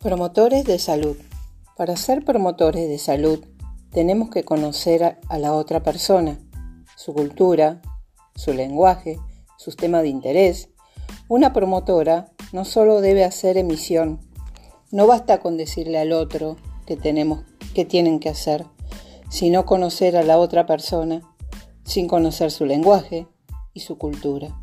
Promotores de salud. Para ser promotores de salud tenemos que conocer a la otra persona, su cultura, su lenguaje, sus temas de interés. Una promotora no solo debe hacer emisión, no basta con decirle al otro que tenemos que tienen que hacer, sino conocer a la otra persona sin conocer su lenguaje y su cultura.